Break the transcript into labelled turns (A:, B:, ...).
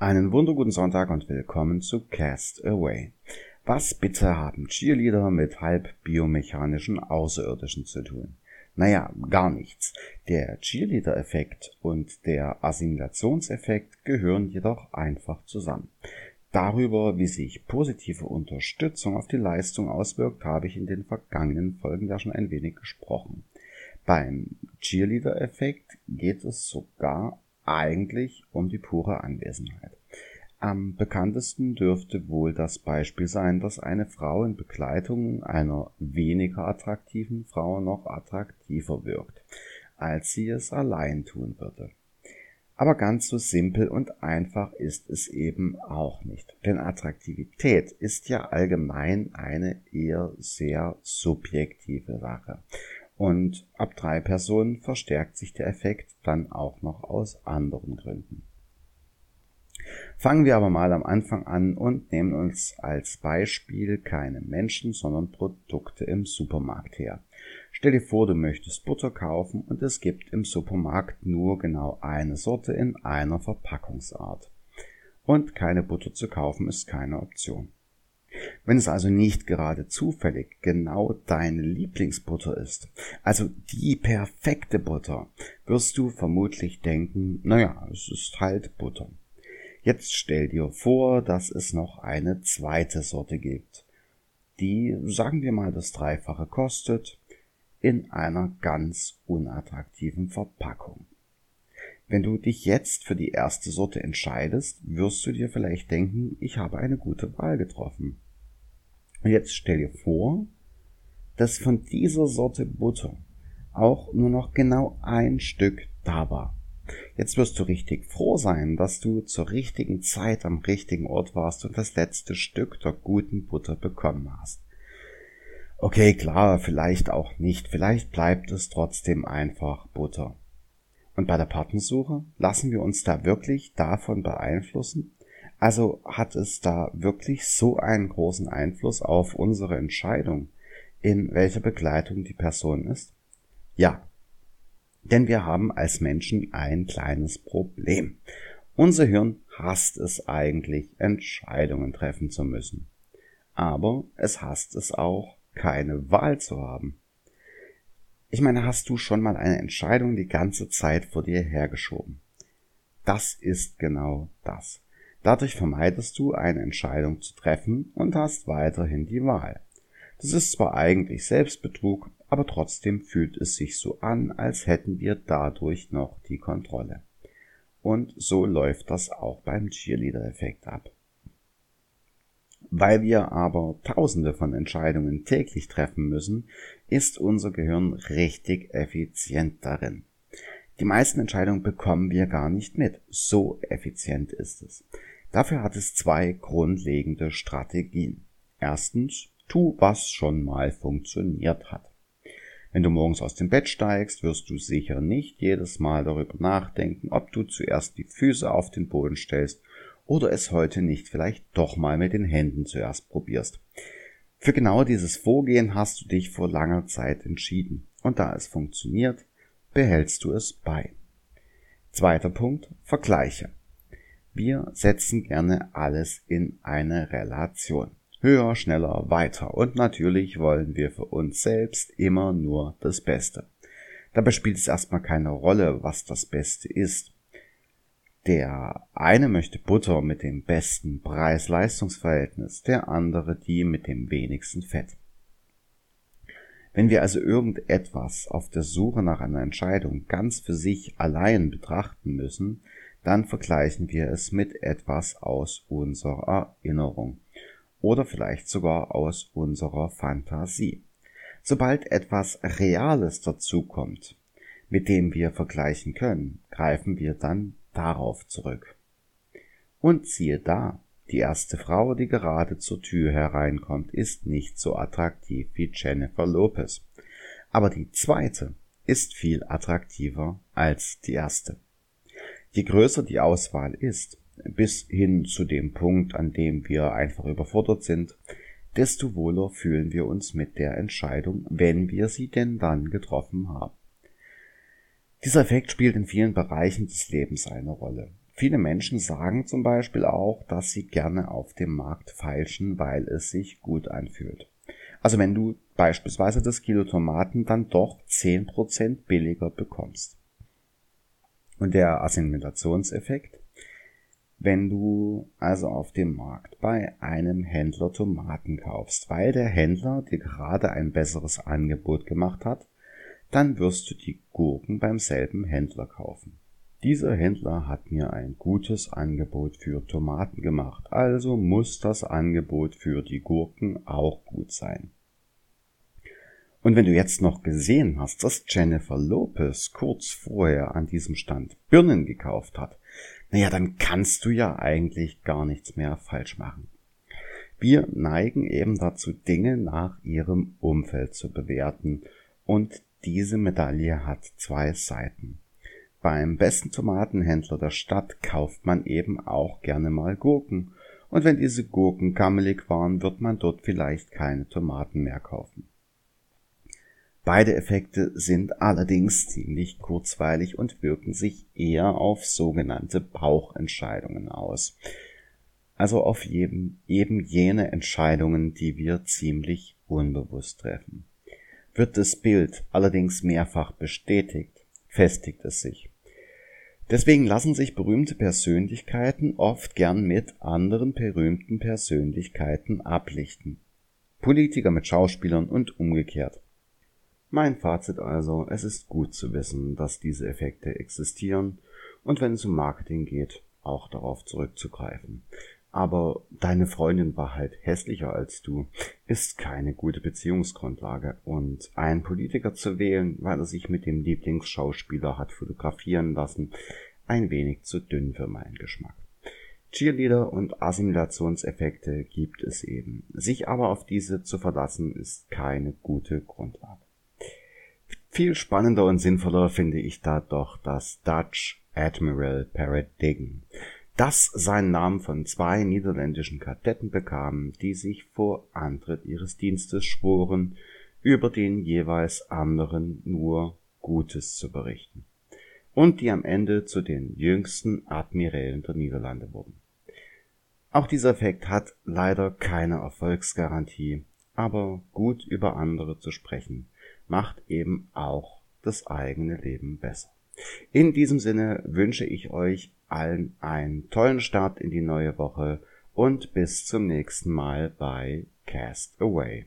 A: Einen wunderguten Sonntag und willkommen zu Cast Away. Was bitte haben Cheerleader mit halb biomechanischen Außerirdischen zu tun? Naja, gar nichts. Der Cheerleader-Effekt und der Assimilationseffekt gehören jedoch einfach zusammen. Darüber, wie sich positive Unterstützung auf die Leistung auswirkt, habe ich in den vergangenen Folgen ja schon ein wenig gesprochen. Beim Cheerleader-Effekt geht es sogar eigentlich um die pure Anwesenheit. Am bekanntesten dürfte wohl das Beispiel sein, dass eine Frau in Begleitung einer weniger attraktiven Frau noch attraktiver wirkt, als sie es allein tun würde. Aber ganz so simpel und einfach ist es eben auch nicht. Denn Attraktivität ist ja allgemein eine eher sehr subjektive Sache. Und ab drei Personen verstärkt sich der Effekt dann auch noch aus anderen Gründen. Fangen wir aber mal am Anfang an und nehmen uns als Beispiel keine Menschen, sondern Produkte im Supermarkt her. Stell dir vor, du möchtest Butter kaufen und es gibt im Supermarkt nur genau eine Sorte in einer Verpackungsart. Und keine Butter zu kaufen ist keine Option. Wenn es also nicht gerade zufällig genau deine Lieblingsbutter ist, also die perfekte Butter, wirst du vermutlich denken, naja, es ist halt Butter. Jetzt stell dir vor, dass es noch eine zweite Sorte gibt, die, sagen wir mal, das Dreifache kostet, in einer ganz unattraktiven Verpackung. Wenn du dich jetzt für die erste Sorte entscheidest, wirst du dir vielleicht denken, ich habe eine gute Wahl getroffen. Und jetzt stell dir vor, dass von dieser Sorte Butter auch nur noch genau ein Stück da war. Jetzt wirst du richtig froh sein, dass du zur richtigen Zeit am richtigen Ort warst und das letzte Stück der guten Butter bekommen hast. Okay, klar, vielleicht auch nicht, vielleicht bleibt es trotzdem einfach Butter. Und bei der Partnersuche lassen wir uns da wirklich davon beeinflussen? Also hat es da wirklich so einen großen Einfluss auf unsere Entscheidung, in welcher Begleitung die Person ist? Ja. Denn wir haben als Menschen ein kleines Problem. Unser Hirn hasst es eigentlich, Entscheidungen treffen zu müssen. Aber es hasst es auch, keine Wahl zu haben. Ich meine, hast du schon mal eine Entscheidung die ganze Zeit vor dir hergeschoben? Das ist genau das. Dadurch vermeidest du eine Entscheidung zu treffen und hast weiterhin die Wahl. Das ist zwar eigentlich Selbstbetrug, aber trotzdem fühlt es sich so an, als hätten wir dadurch noch die Kontrolle. Und so läuft das auch beim Cheerleader-Effekt ab. Weil wir aber tausende von Entscheidungen täglich treffen müssen, ist unser Gehirn richtig effizient darin. Die meisten Entscheidungen bekommen wir gar nicht mit. So effizient ist es. Dafür hat es zwei grundlegende Strategien. Erstens, tu, was schon mal funktioniert hat. Wenn du morgens aus dem Bett steigst, wirst du sicher nicht jedes Mal darüber nachdenken, ob du zuerst die Füße auf den Boden stellst oder es heute nicht vielleicht doch mal mit den Händen zuerst probierst. Für genau dieses Vorgehen hast du dich vor langer Zeit entschieden und da es funktioniert, behältst du es bei. Zweiter Punkt, Vergleiche. Wir setzen gerne alles in eine Relation. Höher, schneller, weiter und natürlich wollen wir für uns selbst immer nur das Beste. Dabei spielt es erstmal keine Rolle, was das Beste ist. Der eine möchte Butter mit dem besten Preis-Leistungs-Verhältnis, der andere die mit dem wenigsten Fett. Wenn wir also irgendetwas auf der Suche nach einer Entscheidung ganz für sich allein betrachten müssen, dann vergleichen wir es mit etwas aus unserer Erinnerung oder vielleicht sogar aus unserer Fantasie. Sobald etwas Reales dazukommt, mit dem wir vergleichen können, greifen wir dann darauf zurück. Und siehe da, die erste Frau, die gerade zur Tür hereinkommt, ist nicht so attraktiv wie Jennifer Lopez. Aber die zweite ist viel attraktiver als die erste. Je größer die Auswahl ist, bis hin zu dem Punkt, an dem wir einfach überfordert sind, desto wohler fühlen wir uns mit der Entscheidung, wenn wir sie denn dann getroffen haben. Dieser Effekt spielt in vielen Bereichen des Lebens eine Rolle. Viele Menschen sagen zum Beispiel auch, dass sie gerne auf dem Markt feilschen, weil es sich gut anfühlt. Also wenn du beispielsweise das Kilo Tomaten dann doch 10% billiger bekommst. Und der Assimilationseffekt, wenn du also auf dem Markt bei einem Händler Tomaten kaufst, weil der Händler dir gerade ein besseres Angebot gemacht hat, dann wirst du die Gurken beim selben Händler kaufen. Dieser Händler hat mir ein gutes Angebot für Tomaten gemacht, also muss das Angebot für die Gurken auch gut sein. Und wenn du jetzt noch gesehen hast, dass Jennifer Lopez kurz vorher an diesem Stand Birnen gekauft hat, naja, dann kannst du ja eigentlich gar nichts mehr falsch machen. Wir neigen eben dazu, Dinge nach ihrem Umfeld zu bewerten und diese Medaille hat zwei Seiten. Beim besten Tomatenhändler der Stadt kauft man eben auch gerne mal Gurken, und wenn diese Gurken gammelig waren, wird man dort vielleicht keine Tomaten mehr kaufen. Beide Effekte sind allerdings ziemlich kurzweilig und wirken sich eher auf sogenannte Bauchentscheidungen aus. Also auf eben, eben jene Entscheidungen, die wir ziemlich unbewusst treffen. Wird das Bild allerdings mehrfach bestätigt, festigt es sich. Deswegen lassen sich berühmte Persönlichkeiten oft gern mit anderen berühmten Persönlichkeiten ablichten. Politiker mit Schauspielern und umgekehrt. Mein Fazit also, es ist gut zu wissen, dass diese Effekte existieren und wenn es um Marketing geht, auch darauf zurückzugreifen. Aber deine Freundin war halt hässlicher als du, ist keine gute Beziehungsgrundlage und ein Politiker zu wählen, weil er sich mit dem Lieblingsschauspieler hat fotografieren lassen, ein wenig zu dünn für meinen Geschmack. Cheerleader und Assimilationseffekte gibt es eben. Sich aber auf diese zu verlassen ist keine gute Grundlage. Viel spannender und sinnvoller finde ich da doch das Dutch Admiral Paradigm das seinen Namen von zwei niederländischen Kadetten bekam, die sich vor Antritt ihres Dienstes schworen, über den jeweils anderen nur Gutes zu berichten, und die am Ende zu den jüngsten Admirälen der Niederlande wurden. Auch dieser Effekt hat leider keine Erfolgsgarantie, aber gut über andere zu sprechen, macht eben auch das eigene Leben besser. In diesem Sinne wünsche ich euch allen einen tollen Start in die neue Woche und bis zum nächsten Mal bei Cast Away.